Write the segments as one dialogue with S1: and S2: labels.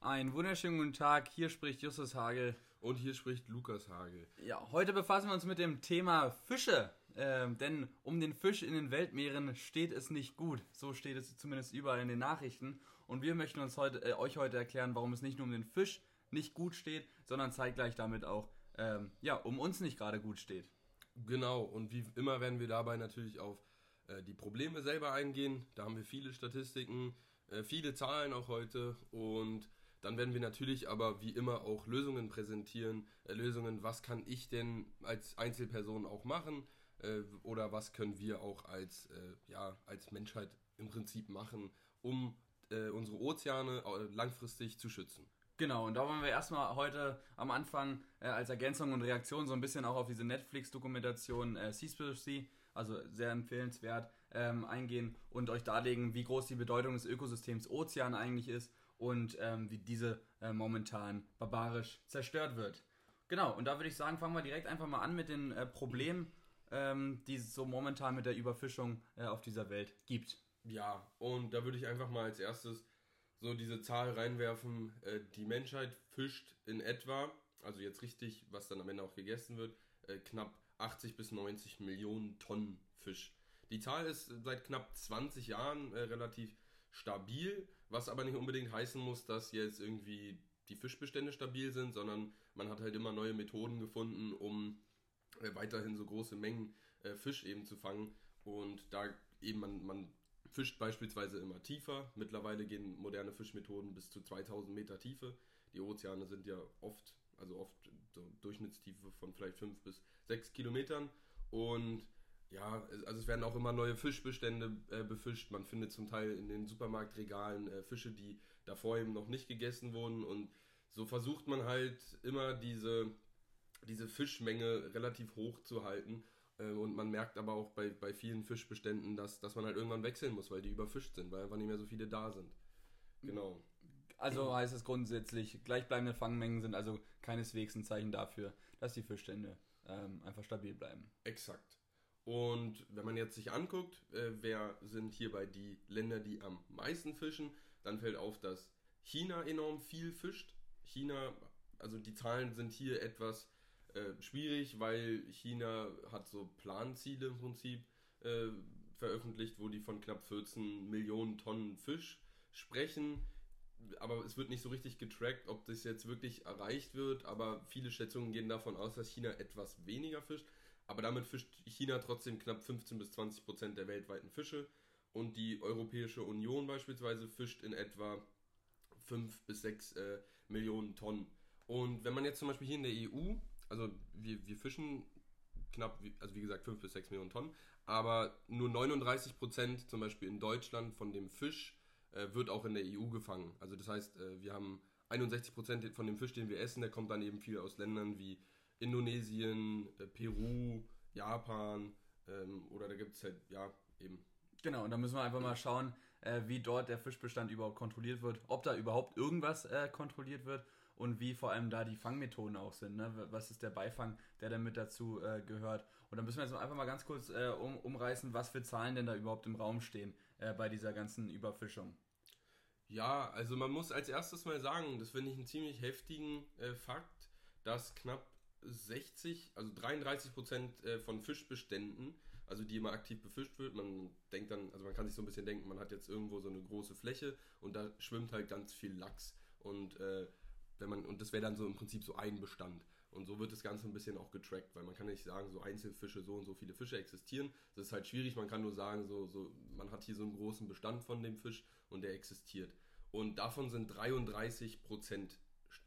S1: Einen wunderschönen guten Tag, hier spricht Justus Hagel.
S2: Und hier spricht Lukas Hagel.
S1: Ja, heute befassen wir uns mit dem Thema Fische. Ähm, denn um den Fisch in den Weltmeeren steht es nicht gut. So steht es zumindest überall in den Nachrichten. Und wir möchten uns heute, äh, euch heute erklären, warum es nicht nur um den Fisch nicht gut steht, sondern zeitgleich damit auch ähm, ja, um uns nicht gerade gut steht.
S2: Genau, und wie immer werden wir dabei natürlich auf äh, die Probleme selber eingehen. Da haben wir viele Statistiken, äh, viele Zahlen auch heute und dann werden wir natürlich aber wie immer auch Lösungen präsentieren. Äh, Lösungen, was kann ich denn als Einzelperson auch machen äh, oder was können wir auch als, äh, ja, als Menschheit im Prinzip machen, um äh, unsere Ozeane langfristig zu schützen.
S1: Genau, und da wollen wir erstmal heute am Anfang äh, als Ergänzung und Reaktion so ein bisschen auch auf diese Netflix-Dokumentation äh, Seaspiracy, also sehr empfehlenswert, ähm, eingehen und euch darlegen, wie groß die Bedeutung des Ökosystems Ozean eigentlich ist und ähm, wie diese äh, momentan barbarisch zerstört wird. Genau, und da würde ich sagen, fangen wir direkt einfach mal an mit den äh, Problemen, ähm, die es so momentan mit der Überfischung äh, auf dieser Welt gibt.
S2: Ja, und da würde ich einfach mal als erstes so diese Zahl reinwerfen, äh, die Menschheit fischt in etwa, also jetzt richtig, was dann am Ende auch gegessen wird, äh, knapp 80 bis 90 Millionen Tonnen Fisch. Die Zahl ist seit knapp 20 Jahren äh, relativ stabil, was aber nicht unbedingt heißen muss, dass jetzt irgendwie die Fischbestände stabil sind, sondern man hat halt immer neue Methoden gefunden, um äh, weiterhin so große Mengen äh, Fisch eben zu fangen. Und da eben man, man fischt beispielsweise immer tiefer. Mittlerweile gehen moderne Fischmethoden bis zu 2000 Meter Tiefe. Die Ozeane sind ja oft, also oft so Durchschnittstiefe von vielleicht 5 bis 6 Kilometern. Und ja, also es werden auch immer neue Fischbestände äh, befischt. Man findet zum Teil in den Supermarktregalen äh, Fische, die davor eben noch nicht gegessen wurden. Und so versucht man halt immer diese, diese Fischmenge relativ hoch zu halten äh, und man merkt aber auch bei, bei vielen Fischbeständen, dass, dass man halt irgendwann wechseln muss, weil die überfischt sind, weil einfach nicht mehr so viele da sind. Genau.
S1: Also heißt es grundsätzlich, gleichbleibende Fangmengen sind also keineswegs ein Zeichen dafür, dass die Fischstände ähm, einfach stabil bleiben.
S2: Exakt. Und wenn man jetzt sich anguckt, äh, wer sind hierbei die Länder, die am meisten fischen, dann fällt auf, dass China enorm viel fischt. China, also die Zahlen sind hier etwas äh, schwierig, weil China hat so Planziele im Prinzip äh, veröffentlicht, wo die von knapp 14 Millionen Tonnen Fisch sprechen. Aber es wird nicht so richtig getrackt, ob das jetzt wirklich erreicht wird. Aber viele Schätzungen gehen davon aus, dass China etwas weniger fischt. Aber damit fischt China trotzdem knapp 15 bis 20 Prozent der weltweiten Fische. Und die Europäische Union beispielsweise fischt in etwa 5 bis 6 äh, Millionen Tonnen. Und wenn man jetzt zum Beispiel hier in der EU also wir, wir fischen knapp, also wie gesagt 5 bis 6 Millionen Tonnen, aber nur 39 Prozent zum Beispiel in Deutschland von dem Fisch äh, wird auch in der EU gefangen. Also das heißt, äh, wir haben 61 Prozent von dem Fisch, den wir essen, der kommt dann eben viel aus Ländern wie Indonesien, äh, Peru, Japan ähm, oder da gibt es halt, ja, eben.
S1: Genau, und da müssen wir einfach mal schauen, äh, wie dort der Fischbestand überhaupt kontrolliert wird, ob da überhaupt irgendwas äh, kontrolliert wird und wie vor allem da die Fangmethoden auch sind. Ne? Was ist der Beifang, der damit dazu äh, gehört? Und dann müssen wir jetzt einfach mal ganz kurz äh, um, umreißen, was für Zahlen denn da überhaupt im Raum stehen äh, bei dieser ganzen Überfischung.
S2: Ja, also man muss als erstes mal sagen, das finde ich einen ziemlich heftigen äh, Fakt, dass knapp 60, also 33 Prozent äh, von Fischbeständen, also die immer aktiv befischt wird, man denkt dann, also man kann sich so ein bisschen denken, man hat jetzt irgendwo so eine große Fläche und da schwimmt halt ganz viel Lachs und äh, wenn man, und das wäre dann so im Prinzip so ein Bestand. Und so wird das Ganze ein bisschen auch getrackt, weil man kann nicht sagen, so Einzelfische, so und so viele Fische existieren. Das ist halt schwierig, man kann nur sagen, so, so, man hat hier so einen großen Bestand von dem Fisch und der existiert. Und davon sind 33 Prozent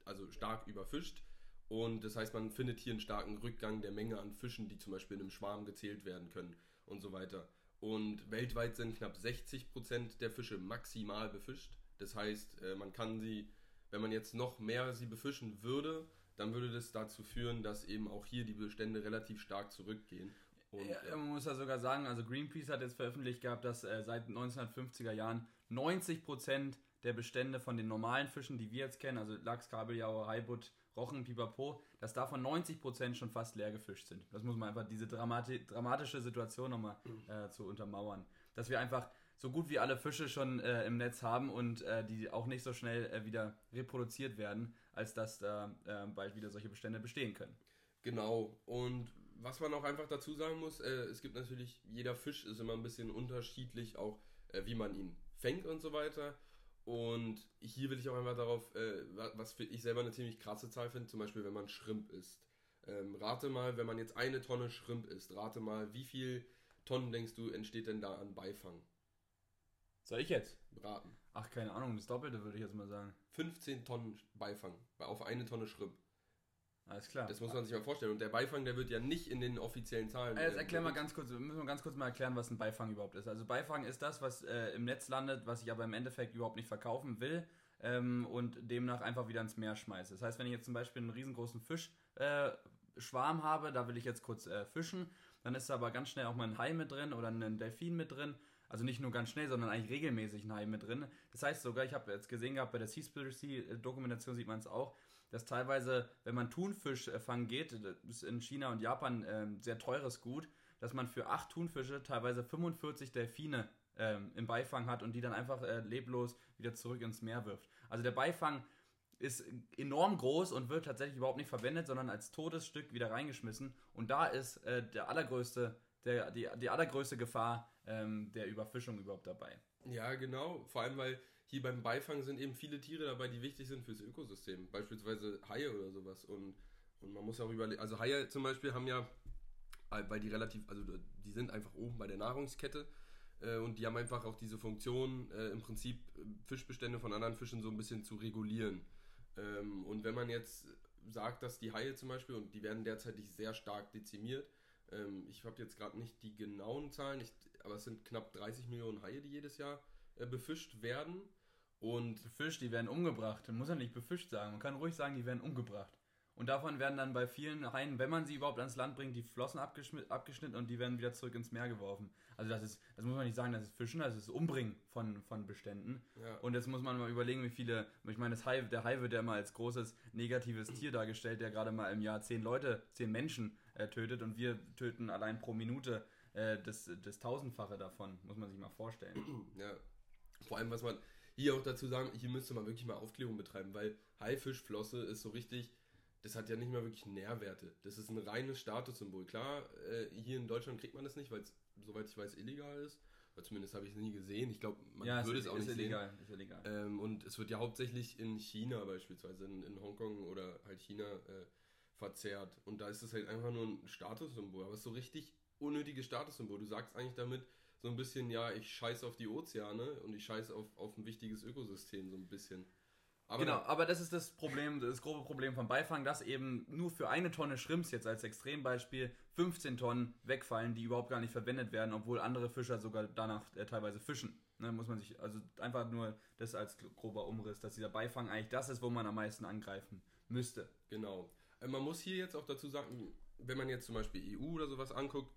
S2: also stark überfischt. Und das heißt, man findet hier einen starken Rückgang der Menge an Fischen, die zum Beispiel in einem Schwarm gezählt werden können und so weiter. Und weltweit sind knapp 60 Prozent der Fische maximal befischt. Das heißt, äh, man kann sie wenn man jetzt noch mehr sie befischen würde, dann würde das dazu führen, dass eben auch hier die Bestände relativ stark zurückgehen.
S1: Und, ja, man muss ja sogar sagen, also Greenpeace hat jetzt veröffentlicht gehabt, dass äh, seit 1950er Jahren 90% der Bestände von den normalen Fischen, die wir jetzt kennen, also Lachs, Kabeljau, Haibut, Rochen, Pipapo, dass davon 90% schon fast leer gefischt sind. Das muss man einfach, diese dramati dramatische Situation nochmal äh, zu untermauern. Dass wir einfach so gut wie alle Fische schon äh, im Netz haben und äh, die auch nicht so schnell äh, wieder reproduziert werden, als dass da äh, bald wieder solche Bestände bestehen können.
S2: Genau. Und was man auch einfach dazu sagen muss, äh, es gibt natürlich, jeder Fisch ist immer ein bisschen unterschiedlich, auch wie man ihn fängt und so weiter. Und hier will ich auch einfach darauf, was ich selber eine ziemlich krasse Zahl finde, zum Beispiel, wenn man Shrimp isst. Ähm, rate mal, wenn man jetzt eine Tonne Shrimp isst, rate mal, wie viel Tonnen denkst du entsteht denn da an Beifang?
S1: Soll ich jetzt?
S2: Raten.
S1: Ach, keine Ahnung, das Doppelte würde ich jetzt mal sagen.
S2: 15 Tonnen Beifang auf eine Tonne Shrimp.
S1: Alles klar.
S2: Das muss man sich mal vorstellen. Und der Beifang, der wird ja nicht in den offiziellen Zahlen.
S1: Äh, jetzt erklär mal ganz kurz, müssen wir ganz kurz mal erklären, was ein Beifang überhaupt ist. Also Beifang ist das, was äh, im Netz landet, was ich aber im Endeffekt überhaupt nicht verkaufen will ähm, und demnach einfach wieder ins Meer schmeiße. Das heißt, wenn ich jetzt zum Beispiel einen riesengroßen Fischschwarm äh, habe, da will ich jetzt kurz äh, fischen, dann ist da aber ganz schnell auch mal ein Hai mit drin oder ein Delfin mit drin also nicht nur ganz schnell, sondern eigentlich regelmäßig ein Hai mit drin. Das heißt sogar, ich habe jetzt gesehen gehabt, bei der Seaspiracy-Dokumentation sieht man es auch, dass teilweise, wenn man Thunfisch fangen geht, das ist in China und Japan äh, sehr teures Gut, dass man für acht Thunfische teilweise 45 Delfine ähm, im Beifang hat und die dann einfach äh, leblos wieder zurück ins Meer wirft. Also der Beifang ist enorm groß und wird tatsächlich überhaupt nicht verwendet, sondern als totes Stück wieder reingeschmissen. Und da ist äh, der allergrößte, der, die, die allergrößte Gefahr ähm, der Überfischung überhaupt dabei.
S2: Ja, genau. Vor allem, weil hier beim Beifang sind eben viele Tiere dabei, die wichtig sind fürs Ökosystem. Beispielsweise Haie oder sowas. Und, und man muss auch überlegen, also Haie zum Beispiel haben ja, äh, weil die relativ, also die sind einfach oben bei der Nahrungskette äh, und die haben einfach auch diese Funktion, äh, im Prinzip äh, Fischbestände von anderen Fischen so ein bisschen zu regulieren. Ähm, und wenn man jetzt sagt, dass die Haie zum Beispiel, und die werden derzeit sehr stark dezimiert, ähm, ich habe jetzt gerade nicht die genauen Zahlen, ich aber es sind knapp 30 Millionen Haie, die jedes Jahr befischt werden. Und
S1: befischt, die werden umgebracht. Man muss ja nicht befischt sagen. Man kann ruhig sagen, die werden umgebracht. Und davon werden dann bei vielen Haien, wenn man sie überhaupt ans Land bringt, die Flossen abgeschnitten und die werden wieder zurück ins Meer geworfen. Also das ist, das muss man nicht sagen, das ist Fischen, das ist Umbringen von, von Beständen. Ja. Und jetzt muss man mal überlegen, wie viele, ich meine, das Hai, der Hai wird ja immer als großes negatives Tier dargestellt, der gerade mal im Jahr zehn Leute, zehn Menschen äh, tötet und wir töten allein pro Minute äh, das, das Tausendfache davon, muss man sich mal vorstellen.
S2: Ja. Vor allem, was man hier auch dazu sagen, hier müsste man wirklich mal Aufklärung betreiben, weil Haifischflosse ist so richtig, das hat ja nicht mehr wirklich Nährwerte. Das ist ein reines Statussymbol. Klar, äh, hier in Deutschland kriegt man das nicht, weil es, soweit ich weiß, illegal ist. Oder zumindest habe ich es nie gesehen. Ich glaube, man ja, würde es, auch nicht illegal, sehen. Ist illegal. Ähm, und es wird ja hauptsächlich in China beispielsweise, in, in Hongkong oder halt China äh, verzehrt. Und da ist es halt einfach nur ein Statussymbol. Aber es ist so richtig unnötiges Statussymbol. Du sagst eigentlich damit so ein bisschen, ja, ich scheiße auf die Ozeane und ich scheiße auf, auf ein wichtiges Ökosystem, so ein bisschen.
S1: Aber genau, aber das ist das Problem, das grobe Problem vom Beifang, dass eben nur für eine Tonne Schrimps jetzt als Extrembeispiel 15 Tonnen wegfallen, die überhaupt gar nicht verwendet werden, obwohl andere Fischer sogar danach äh, teilweise fischen. Ne, muss man sich, also einfach nur das als grober Umriss, dass dieser Beifang eigentlich das ist, wo man am meisten angreifen müsste.
S2: Genau. Äh, man muss hier jetzt auch dazu sagen, wenn man jetzt zum Beispiel EU oder sowas anguckt,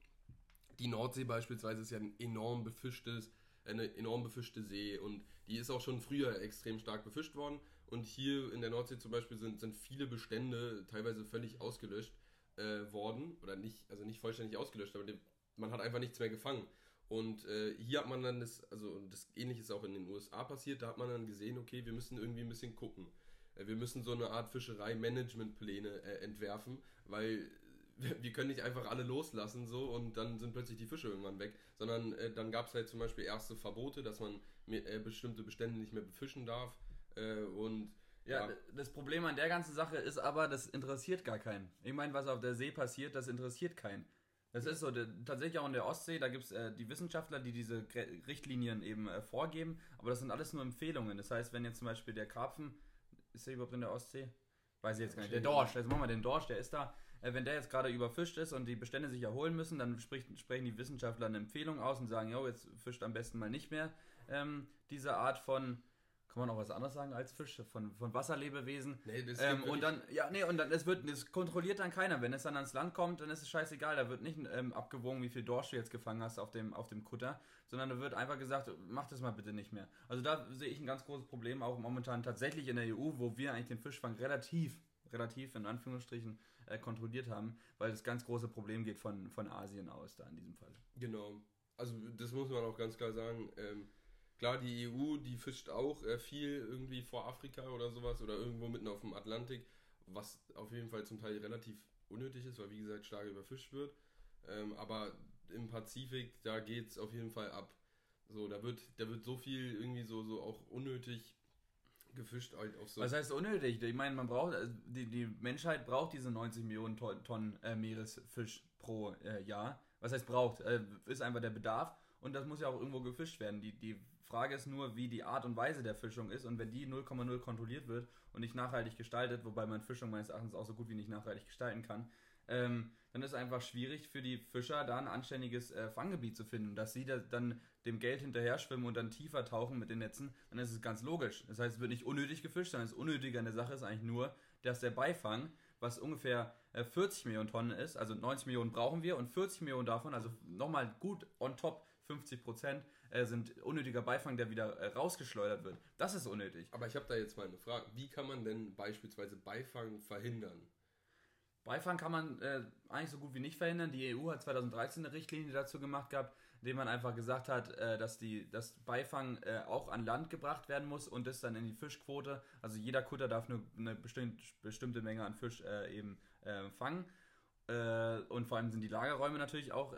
S2: die Nordsee beispielsweise ist ja ein enorm befischtes, eine enorm befischte See und die ist auch schon früher extrem stark befischt worden. Und hier in der Nordsee zum Beispiel sind, sind viele Bestände teilweise völlig ausgelöscht äh, worden. Oder nicht, also nicht vollständig ausgelöscht, aber die, man hat einfach nichts mehr gefangen. Und äh, hier hat man dann das, also das ähnliche ist auch in den USA passiert, da hat man dann gesehen, okay, wir müssen irgendwie ein bisschen gucken. Äh, wir müssen so eine Art Fischerei-Managementpläne äh, entwerfen, weil wir können nicht einfach alle loslassen so und dann sind plötzlich die Fische irgendwann weg, sondern äh, dann gab es halt zum Beispiel erste Verbote, dass man mit, äh, bestimmte Bestände nicht mehr befischen darf äh, und
S1: ja, ja, das Problem an der ganzen Sache ist aber, das interessiert gar keinen. Ich meine, was auf der See passiert, das interessiert keinen. Das ist so, tatsächlich auch in der Ostsee, da gibt es äh, die Wissenschaftler, die diese Richtlinien eben äh, vorgeben, aber das sind alles nur Empfehlungen. Das heißt, wenn jetzt zum Beispiel der Karpfen, ist der überhaupt in der Ostsee? Weiß ich jetzt gar nicht. Der Dorsch, jetzt machen wir den Dorsch, der ist da wenn der jetzt gerade überfischt ist und die Bestände sich erholen müssen, dann spricht, sprechen die Wissenschaftler eine Empfehlung aus und sagen, jo, jetzt fischt am besten mal nicht mehr ähm, diese Art von kann man auch was anderes sagen als Fisch, von, von Wasserlebewesen. Nee, das ähm, und dann, ja, nee, und dann, es wird, das kontrolliert dann keiner. Wenn es dann ans Land kommt, dann ist es scheißegal. Da wird nicht ähm, abgewogen, wie viel Dorsch du jetzt gefangen hast auf dem, auf dem Kutter, sondern da wird einfach gesagt, mach das mal bitte nicht mehr. Also da sehe ich ein ganz großes Problem, auch momentan tatsächlich in der EU, wo wir eigentlich den Fischfang relativ, relativ in Anführungsstrichen äh, kontrolliert haben, weil das ganz große Problem geht von, von Asien aus da in diesem Fall.
S2: Genau. also das muss man auch ganz klar sagen. Ähm, klar, die EU, die fischt auch äh, viel irgendwie vor Afrika oder sowas oder irgendwo mitten auf dem Atlantik, was auf jeden Fall zum Teil relativ unnötig ist, weil wie gesagt stark überfischt wird. Ähm, aber im Pazifik, da geht es auf jeden Fall ab. So, da wird, da wird so viel irgendwie so, so auch unnötig gefischt halt auf so.
S1: Was heißt unnötig? Ich meine, man braucht, also die, die Menschheit braucht diese 90 Millionen Tonnen, Tonnen äh, Meeresfisch pro äh, Jahr. Was heißt braucht? Äh, ist einfach der Bedarf und das muss ja auch irgendwo gefischt werden. Die, die Frage ist nur, wie die Art und Weise der Fischung ist und wenn die 0,0 kontrolliert wird und nicht nachhaltig gestaltet, wobei man Fischung meines Erachtens auch so gut wie nicht nachhaltig gestalten kann, ähm, dann ist es einfach schwierig für die Fischer da ein anständiges äh, Fanggebiet zu finden. Dass sie da dann dem Geld hinterher schwimmen und dann tiefer tauchen mit den Netzen, dann ist es ganz logisch. Das heißt, es wird nicht unnötig gefischt, sondern das Unnötige an der Sache ist eigentlich nur, dass der Beifang, was ungefähr äh, 40 Millionen Tonnen ist, also 90 Millionen brauchen wir und 40 Millionen davon, also nochmal gut on top 50 Prozent, äh, sind unnötiger Beifang, der wieder äh, rausgeschleudert wird. Das ist unnötig.
S2: Aber ich habe da jetzt mal eine Frage. Wie kann man denn beispielsweise Beifang verhindern?
S1: Beifang kann man äh, eigentlich so gut wie nicht verhindern. Die EU hat 2013 eine Richtlinie dazu gemacht gehabt, indem man einfach gesagt hat, äh, dass die, dass Beifang äh, auch an Land gebracht werden muss und das dann in die Fischquote. Also jeder Kutter darf nur eine bestimmte, bestimmte Menge an Fisch äh, eben äh, fangen. Äh, und vor allem sind die Lagerräume natürlich auch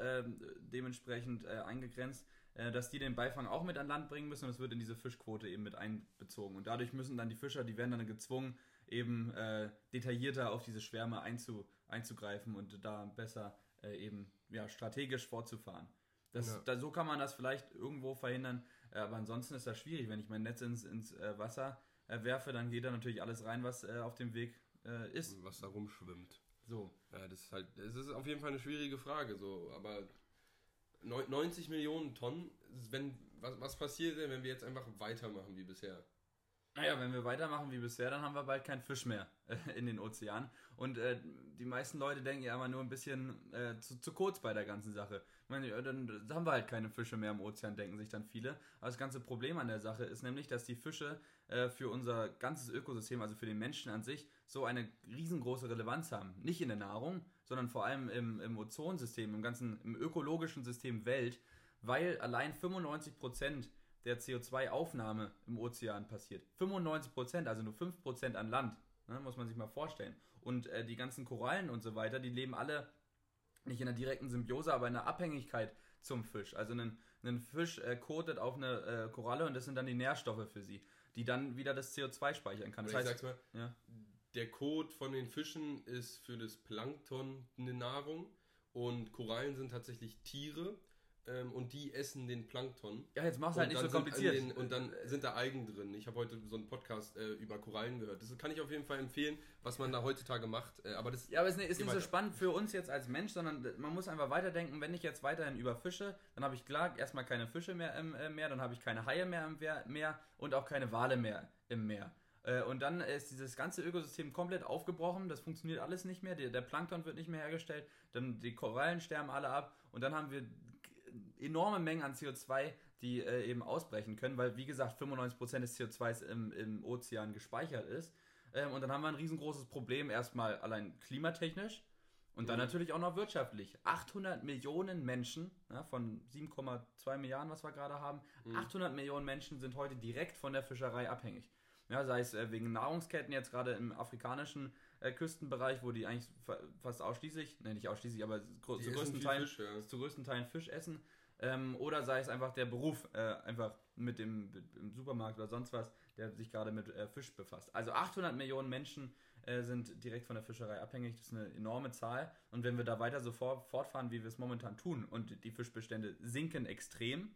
S1: dementsprechend eingegrenzt, dass die den Beifang auch mit an Land bringen müssen und es wird in diese Fischquote eben mit einbezogen. Und dadurch müssen dann die Fischer, die werden dann gezwungen, eben äh, detaillierter auf diese Schwärme einzu, einzugreifen und da besser äh, eben ja, strategisch fortzufahren. Das, ja. da, so kann man das vielleicht irgendwo verhindern, äh, aber ansonsten ist das schwierig. Wenn ich mein Netz ins, ins äh, Wasser äh, werfe, dann geht da natürlich alles rein, was äh, auf dem Weg ist.
S2: Was da rumschwimmt.
S1: So.
S2: Ja, das ist halt, es ist auf jeden Fall eine schwierige Frage, so, aber 90 Millionen Tonnen, wenn, was, was passiert denn, wenn wir jetzt einfach weitermachen wie bisher?
S1: Naja, wenn wir weitermachen wie bisher, dann haben wir bald keinen Fisch mehr äh, in den Ozeanen. Und äh, die meisten Leute denken ja immer nur ein bisschen äh, zu, zu, kurz bei der ganzen Sache. Ich meine, ja, dann haben wir halt keine Fische mehr im Ozean, denken sich dann viele. Aber das ganze Problem an der Sache ist nämlich, dass die Fische äh, für unser ganzes Ökosystem, also für den Menschen an sich, so eine riesengroße Relevanz haben. Nicht in der Nahrung, sondern vor allem im, im Ozonsystem, im ganzen, im ökologischen System Welt, weil allein 95 Prozent der CO2-Aufnahme im Ozean passiert. 95%, also nur 5% an Land, ne, muss man sich mal vorstellen. Und äh, die ganzen Korallen und so weiter, die leben alle nicht in einer direkten Symbiose, aber in einer Abhängigkeit zum Fisch. Also ein, ein Fisch äh, kotet auf eine äh, Koralle und das sind dann die Nährstoffe für sie, die dann wieder das CO2 speichern kann. Das
S2: heißt, ich sag's mal, ja. der Kot von den Fischen ist für das Plankton eine Nahrung und Korallen sind tatsächlich Tiere ähm, und die essen den Plankton.
S1: Ja, jetzt mach's halt nicht so kompliziert.
S2: Den, und dann sind da Algen drin. Ich habe heute so einen Podcast äh, über Korallen gehört. Das kann ich auf jeden Fall empfehlen, was man da heutzutage macht. Äh, aber das
S1: ja, aber es ist nicht so spannend für uns jetzt als Mensch, sondern man muss einfach weiterdenken, wenn ich jetzt weiterhin überfische, dann habe ich klar erstmal keine Fische mehr im äh, Meer, dann habe ich keine Haie mehr im Meer und auch keine Wale mehr im Meer. Äh, und dann ist dieses ganze Ökosystem komplett aufgebrochen, das funktioniert alles nicht mehr, der, der Plankton wird nicht mehr hergestellt, dann die Korallen sterben alle ab und dann haben wir enorme Mengen an CO2, die äh, eben ausbrechen können, weil wie gesagt 95% des CO2s im, im Ozean gespeichert ist. Ähm, und dann haben wir ein riesengroßes Problem, erstmal allein klimatechnisch und dann mhm. natürlich auch noch wirtschaftlich. 800 Millionen Menschen ja, von 7,2 Milliarden, was wir gerade haben, mhm. 800 Millionen Menschen sind heute direkt von der Fischerei abhängig. Ja, sei es äh, wegen Nahrungsketten jetzt gerade im afrikanischen äh, Küstenbereich, wo die eigentlich fast ausschließlich, ne nicht ausschließlich, aber zu größten, Teilen, Fisch, ja. zu größten Teilen Fisch essen. Ähm, oder sei es einfach der Beruf, äh, einfach mit dem im Supermarkt oder sonst was, der sich gerade mit äh, Fisch befasst. Also 800 Millionen Menschen äh, sind direkt von der Fischerei abhängig. Das ist eine enorme Zahl. Und wenn wir da weiter so fortfahren, wie wir es momentan tun, und die Fischbestände sinken extrem,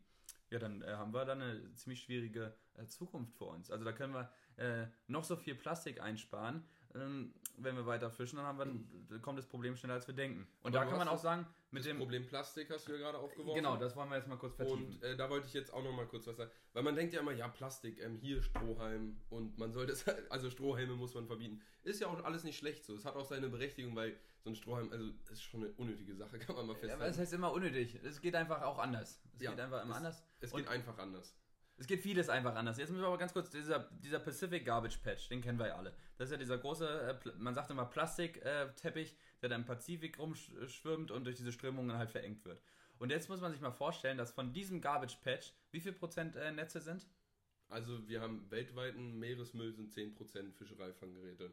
S1: ja, dann äh, haben wir dann eine ziemlich schwierige äh, Zukunft vor uns. Also da können wir äh, noch so viel Plastik einsparen. Ähm, wenn wir weiter fischen, dann, wir, dann kommt das Problem schneller, als wir denken. Und Aber da kann man auch sagen,
S2: mit dem
S1: Problem
S2: Plastik hast du ja gerade aufgeworfen.
S1: Genau, das wollen wir jetzt mal kurz
S2: vertiefen. Und äh, da wollte ich jetzt auch noch mal kurz was sagen, weil man denkt ja immer, ja Plastik, ähm, hier Strohhalm und man sollte es, also Strohhalme muss man verbieten. Ist ja auch alles nicht schlecht so. Es hat auch seine Berechtigung, weil so ein Strohhalm, also ist schon eine unnötige Sache, kann man mal festhalten.
S1: Ja, aber es heißt immer unnötig. Es geht einfach auch anders. Es ja, geht einfach immer
S2: es,
S1: anders.
S2: Es geht und einfach anders.
S1: Es geht vieles einfach anders. Jetzt müssen wir aber ganz kurz, dieser, dieser Pacific Garbage Patch, den kennen wir ja alle. Das ist ja dieser große, äh, man sagt immer Plastikteppich, äh, der da im Pazifik rumschwimmt und durch diese Strömungen halt verengt wird. Und jetzt muss man sich mal vorstellen, dass von diesem Garbage Patch wie viel Prozent äh, Netze sind?
S2: Also wir haben weltweiten Meeresmüll sind 10% Fischereifanggeräte.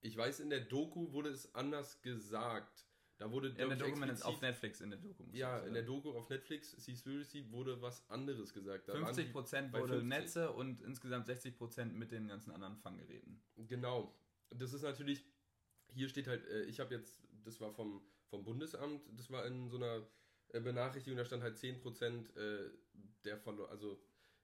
S2: Ich weiß, in der Doku wurde es anders gesagt. Da wurde
S1: In der Doku auf Netflix in der Doku. muss
S2: Ja, in der. Doku auf Netflix, Seaspiracy, wurde was anderes gesagt. Da waren
S1: 50
S2: die-
S1: Prozent
S2: bei
S1: wurde
S2: 50.
S1: Netze und insgesamt 60 Prozent mit den ganzen anderen Fanggeräten.
S2: Genau. Das ist natürlich, hier steht halt, äh, ich habe jetzt, das war vom, vom Bundesamt, das war in so einer äh, Benachrichtigung, da stand halt 10% äh, der Verlo also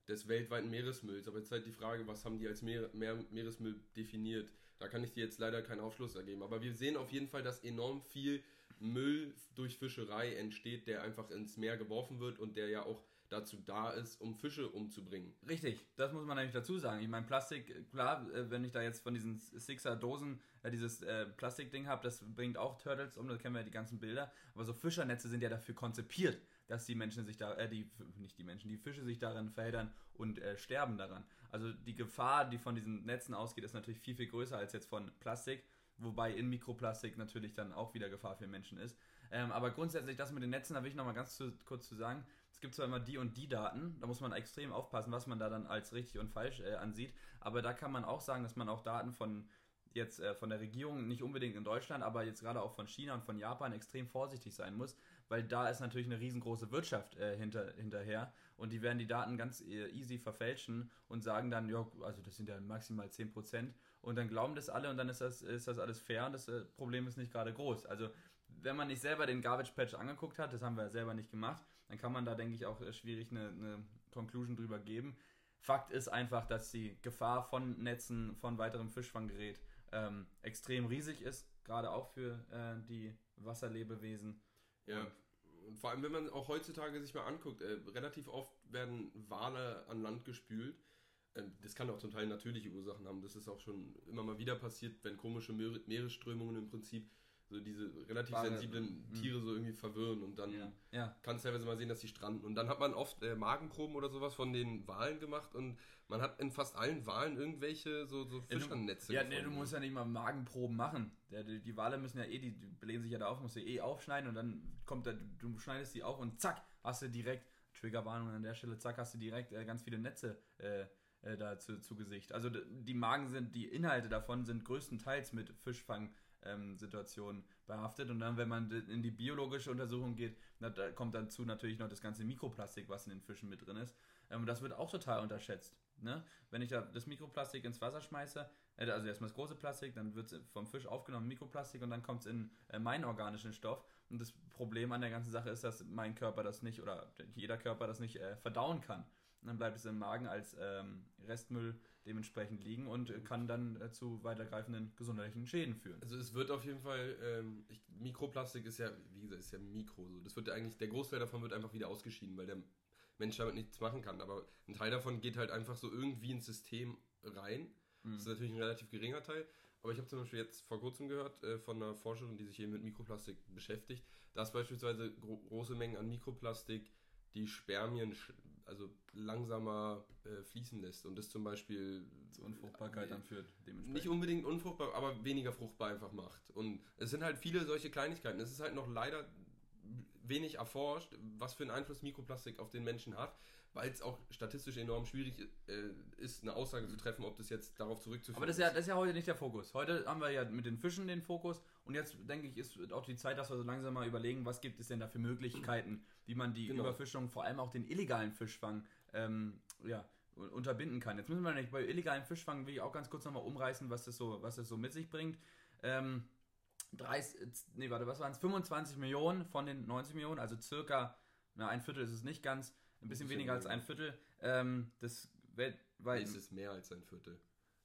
S2: des weltweiten Meeresmülls. Aber jetzt halt die Frage, was haben die als Meer, Meer, Meeresmüll definiert? Da kann ich dir jetzt leider keinen Aufschluss ergeben. Aber wir sehen auf jeden Fall, dass enorm viel Müll durch Fischerei entsteht, der einfach ins Meer geworfen wird und der ja auch dazu da ist, um Fische umzubringen.
S1: Richtig, das muss man nämlich dazu sagen. Ich meine, Plastik, klar, äh, wenn ich da jetzt von diesen Sixer-Dosen äh, dieses äh, Plastikding habe, das bringt auch Turtles um, da kennen wir ja die ganzen Bilder. Aber so Fischernetze sind ja dafür konzipiert, dass die Menschen sich da, äh, die, nicht die Menschen, die Fische sich daran verheddern und äh, sterben daran. Also die Gefahr, die von diesen Netzen ausgeht, ist natürlich viel, viel größer als jetzt von Plastik. Wobei in Mikroplastik natürlich dann auch wieder Gefahr für Menschen ist. Ähm, aber grundsätzlich das mit den Netzen, da will ich nochmal ganz zu, kurz zu sagen. Es gibt zwar immer die und die Daten, da muss man extrem aufpassen, was man da dann als richtig und falsch äh, ansieht. Aber da kann man auch sagen, dass man auch Daten von jetzt äh, von der Regierung, nicht unbedingt in Deutschland, aber jetzt gerade auch von China und von Japan extrem vorsichtig sein muss, weil da ist natürlich eine riesengroße Wirtschaft äh, hinter, hinterher und die werden die Daten ganz äh, easy verfälschen und sagen dann, ja, also das sind ja maximal 10% und dann glauben das alle und dann ist das, ist das alles fair und das äh, Problem ist nicht gerade groß. Also wenn man nicht selber den Garbage Patch angeguckt hat, das haben wir selber nicht gemacht, dann kann man da, denke ich, auch äh, schwierig eine, eine Conclusion drüber geben. Fakt ist einfach, dass die Gefahr von Netzen, von weiterem Fischfanggerät ähm, extrem riesig ist, gerade auch für äh, die Wasserlebewesen.
S2: Ja. Und vor allem, wenn man auch heutzutage sich mal anguckt, äh, relativ oft werden Wale an Land gespült. Ähm, das kann auch zum Teil natürliche Ursachen haben. Das ist auch schon immer mal wieder passiert, wenn komische Meere Meeresströmungen im Prinzip so diese relativ
S1: Wale,
S2: sensiblen
S1: mm.
S2: Tiere so irgendwie verwirren und dann
S1: Ja, ja.
S2: kann es teilweise mal sehen, dass die stranden. Und dann hat man oft äh, Magenproben oder sowas von den Walen gemacht und man hat in fast allen Walen irgendwelche so, so Fischernetze
S1: Ja, nee, du musst ja nicht mal Magenproben machen. Der, die, die Wale müssen ja eh, die, die blähen sich ja da auf, musst du eh aufschneiden und dann kommt da, du schneidest die auf und zack, hast du direkt, Triggerwarnung an der Stelle, zack, hast du direkt äh, ganz viele Netze äh, äh, da zu, zu Gesicht. Also die Magen sind, die Inhalte davon sind größtenteils mit Fischfang ähm, behaftet und dann, wenn man in die biologische Untersuchung geht, da kommt dazu natürlich noch das ganze Mikroplastik, was in den Fischen mit drin ist. Ähm, das wird auch total unterschätzt. Ne? Wenn ich da das Mikroplastik ins Wasser schmeiße, äh, also erstmal das große Plastik, dann wird es vom Fisch aufgenommen, Mikroplastik, und dann kommt es in äh, meinen organischen Stoff. Und das Problem an der ganzen Sache ist, dass mein Körper das nicht oder jeder Körper das nicht äh, verdauen kann. Und dann bleibt es im Magen als ähm, Restmüll dementsprechend liegen und äh, kann dann äh, zu weitergreifenden gesundheitlichen Schäden führen.
S2: Also es wird auf jeden Fall, ähm, ich, Mikroplastik ist ja, wie gesagt, ist ja Mikro. So. Das wird ja eigentlich, der Großteil davon wird einfach wieder ausgeschieden, weil der Mensch damit nichts machen kann. Aber ein Teil davon geht halt einfach so irgendwie ins System rein.
S1: Mhm.
S2: Das ist natürlich ein relativ geringer Teil. Aber ich habe zum Beispiel jetzt vor kurzem gehört äh, von einer Forscherin, die sich eben mit Mikroplastik beschäftigt, dass beispielsweise gro große Mengen an Mikroplastik die Spermien sch- also langsamer äh, fließen lässt und das zum Beispiel
S1: Zur Unfruchtbarkeit dann führt dementsprechend.
S2: nicht unbedingt unfruchtbar, aber weniger fruchtbar einfach macht. Und es sind halt viele solche Kleinigkeiten. Es ist halt noch leider wenig erforscht, was für einen Einfluss Mikroplastik auf den Menschen hat, weil es auch statistisch enorm schwierig äh, ist, eine Aussage zu treffen, ob das jetzt darauf zurückzuführen
S1: Aber das ist, ja, das ist ja heute nicht der Fokus. Heute haben wir ja mit den Fischen den Fokus und jetzt denke ich, ist auch die Zeit, dass wir so langsam mal überlegen, was gibt es denn da für Möglichkeiten, wie man die
S2: Genau.
S1: Überfischung, vor allem auch den illegalen Fischfang, ähm, ja, unterbinden kann. Jetzt müssen wir nicht bei illegalen Fischfang will ich auch ganz kurz nochmal umreißen, was das so, was das so mit sich bringt. Ähm, 30, nee, warte, was waren es? 25 Millionen von den 90 Millionen, also circa, na, ein Viertel ist es nicht ganz, ein bisschen
S2: bisschen
S1: weniger als ein Viertel ähm, des weltweiten.
S2: es ist mehr als ein Viertel.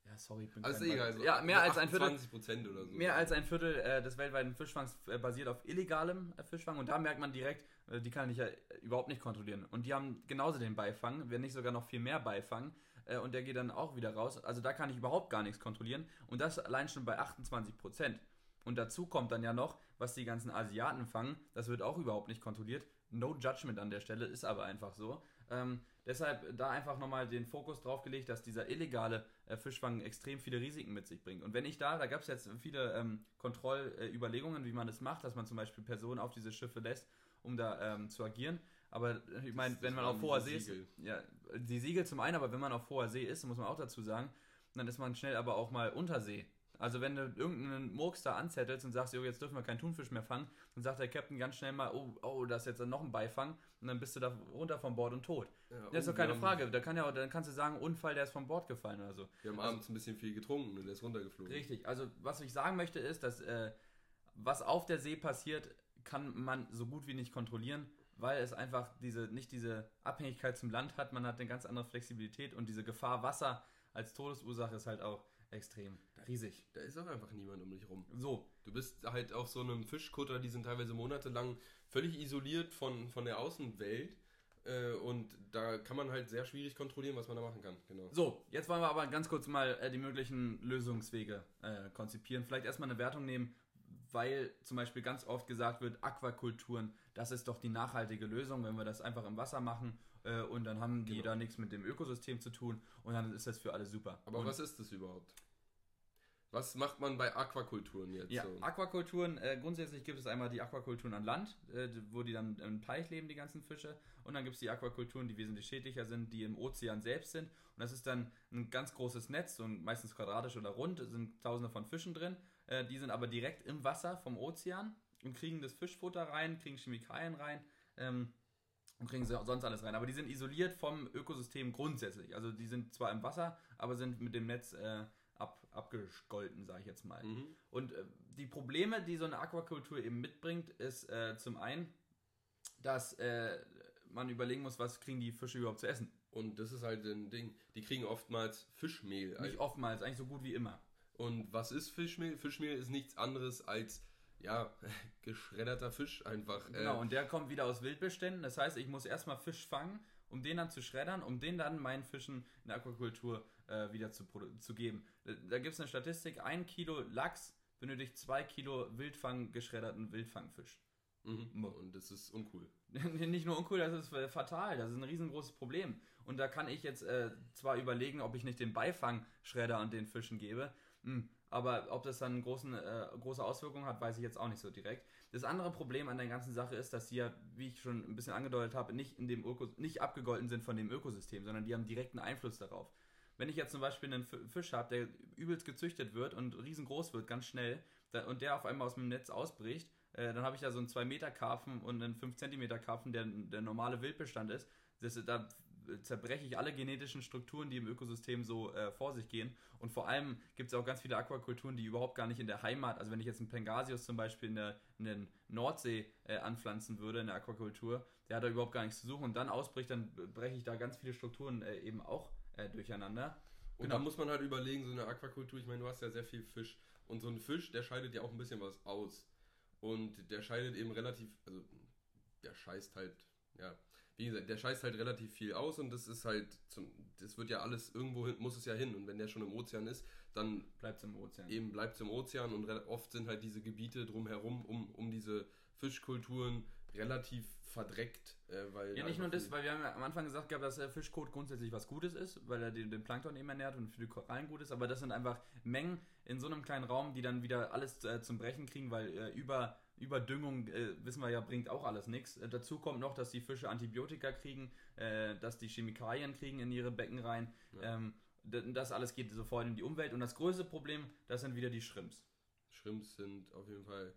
S1: Ja, sorry, ich bin
S2: Also
S1: kein
S2: egal.
S1: Mathe-
S2: so-
S1: ja, mehr als ein Viertel.
S2: 28 Prozent oder so.
S1: Mehr als ein Viertel äh, des weltweiten Fischfangs äh, basiert auf illegalem äh, Fischfang und da merkt man direkt, äh, die kann ich ja äh, überhaupt nicht kontrollieren. Und die haben genauso den Beifang, wenn nicht sogar noch viel mehr Beifang äh, und der geht dann auch wieder raus. Also da kann ich überhaupt gar nichts kontrollieren und das allein schon bei 28 Prozent. Und dazu kommt dann ja noch, was die ganzen Asiaten fangen, das wird auch überhaupt nicht kontrolliert. No judgment an der Stelle, ist aber einfach so. Ähm, deshalb da einfach nochmal den Fokus drauf gelegt, dass dieser illegale äh, Fischfang extrem viele Risiken mit sich bringt. Und wenn ich da, da gab es jetzt viele ähm, Kontrollüberlegungen, wie man das macht, dass man zum Beispiel Personen auf diese Schiffe lässt um da ähm, zu agieren. Aber ich meine, wenn man auf hoher See ist, ja, die Siegel zum einen, aber wenn man auf hoher See ist, muss man auch dazu sagen, dann ist man schnell aber auch mal unter See. Also wenn du irgendeinen Murks da anzettelst und sagst, jo, jetzt dürfen wir keinen Thunfisch mehr fangen, dann sagt der Captain ganz schnell mal, oh, oh, das ist jetzt noch ein Beifang und dann bist du da runter vom Bord und tot.
S2: Ja,
S1: Das ist doch keine Frage. Da kann ja, dann kannst du sagen, Unfall, der ist vom Bord gefallen oder so.
S2: Wir haben
S1: Also-
S2: abends ein bisschen viel getrunken und der ist runtergeflogen.
S1: Richtig. Also was ich sagen möchte ist, dass äh, was auf der See passiert, kann man so gut wie nicht kontrollieren, weil es einfach diese nicht diese Abhängigkeit zum Land hat. Man hat eine ganz andere Flexibilität und diese Gefahr Wasser als Todesursache ist halt auch extrem riesig.
S2: Da ist auch einfach niemand um dich rum.
S1: So,
S2: Du bist halt auf so einem Fischkutter, die sind teilweise monatelang völlig isoliert von, von der Außenwelt. Äh, und da kann man halt sehr schwierig kontrollieren, was man da machen kann. Genau.
S1: So, jetzt wollen wir aber ganz kurz mal äh, die möglichen Lösungswege äh, konzipieren. Vielleicht erstmal eine Wertung nehmen, weil zum Beispiel ganz oft gesagt wird, Aquakulturen, das ist doch die nachhaltige Lösung, wenn wir das einfach im Wasser machen äh, und dann haben die
S2: Genau.
S1: da nichts mit dem Ökosystem zu tun und dann ist das für alle super.
S2: Aber
S1: und,
S2: was ist das überhaupt? Was macht man bei Aquakulturen jetzt
S1: Ja,
S2: so?
S1: Aquakulturen, äh, grundsätzlich gibt es einmal die Aquakulturen an Land, äh, wo die dann im Teich leben, die ganzen Fische. Und dann gibt es die Aquakulturen, die wesentlich schädlicher sind, die im Ozean selbst sind. Und das ist dann ein ganz großes Netz und meistens quadratisch oder rund, sind tausende von Fischen drin. Äh, die sind aber direkt im Wasser vom Ozean und kriegen das Fischfutter rein, kriegen Chemikalien rein. Ähm, und kriegen so- sonst alles rein. Aber die sind isoliert vom Ökosystem grundsätzlich. Also die sind zwar im Wasser, aber sind mit dem Netz äh, ab, abgegolten, sage ich jetzt mal.
S2: Mhm.
S1: Und äh, die Probleme, die so eine Aquakultur eben mitbringt, ist äh, zum einen, dass äh, man überlegen muss, was kriegen die Fische überhaupt zu essen.
S2: Und das ist halt ein Ding. Die kriegen oftmals Fischmehl.
S1: Nicht oftmals, eigentlich so gut wie immer.
S2: Und was ist Fischmehl? Fischmehl ist nichts anderes als, ja, geschredderter Fisch einfach.
S1: Genau,
S2: Äh,
S1: und der kommt wieder aus Wildbeständen. Das heißt, ich muss erstmal Fisch fangen, um den dann zu schreddern, um den dann meinen Fischen in der Aquakultur äh, wieder zu, zu geben. Da, gibt es eine Statistik, ein Kilo Lachs benötigt zwei Kilo Wildfang geschredderten Wildfangfisch.
S2: mhm. Und das ist uncool.
S1: nicht nur uncool, das ist äh, fatal, das ist ein riesengroßes Problem. Und da kann ich jetzt äh, zwar überlegen, ob ich nicht den Beifang schredder und den Fischen gebe, hm, aber ob das dann großen, äh, große Auswirkungen hat, weiß ich jetzt auch nicht so direkt. Das andere Problem an der ganzen Sache ist, dass sie ja, wie ich schon ein bisschen angedeutet habe, nicht, in dem Öko nicht abgegolten sind von dem Ökosystem, sondern die haben direkten Einfluss darauf. Wenn ich jetzt zum Beispiel einen Fisch habe, der übelst gezüchtet wird und riesengroß wird, ganz schnell, und der auf einmal aus dem Netz ausbricht, äh, dann habe ich da so einen 2 Meter Karpfen und einen 5 Zentimeter Karpfen, der der normale Wildbestand ist. Das, da zerbreche ich alle genetischen Strukturen, die im Ökosystem so äh, vor sich gehen. Und vor allem gibt es auch ganz viele Aquakulturen, die überhaupt gar nicht in der Heimat, also wenn ich jetzt einen Pangasius zum Beispiel in der, in der Nordsee äh, anpflanzen würde, in der Aquakultur, der hat da überhaupt gar nichts zu suchen und dann ausbricht, dann breche ich da ganz viele Strukturen äh, eben auch äh, durcheinander.
S2: Und
S1: Genau.
S2: da muss man halt überlegen, so eine Aquakultur, ich meine, du hast ja sehr viel Fisch. Und so ein Fisch, der scheidet ja auch ein bisschen was aus. Und der scheidet eben relativ, also der scheißt halt, ja, wie gesagt, der scheißt halt relativ viel aus und das ist halt, zum, das wird ja alles irgendwo hin, muss es ja hin. Und wenn der schon im Ozean ist, dann
S1: Bleibt im Ozean.
S2: eben bleibt es im Ozean und oft sind halt diese Gebiete drumherum um, um diese Fischkulturen relativ verdreckt, äh, weil
S1: Ja, nicht nur das, weil wir haben ja am Anfang gesagt gehabt, dass der Fischkot grundsätzlich was Gutes ist, weil er den, den Plankton eben ernährt und für die Korallen gut ist, aber das sind einfach Mengen in so einem kleinen Raum, die dann wieder alles äh, zum Brechen kriegen, weil äh, über, Überdüngung, äh, wissen wir ja, bringt auch alles nichts. Äh, dazu kommt noch, dass die Fische Antibiotika kriegen, äh, dass die Chemikalien kriegen in ihre Becken rein.
S2: Ja.
S1: Ähm, das alles geht sofort in die Umwelt und das größte Problem, das sind wieder die Shrimps.
S2: Shrimps sind auf jeden Fall.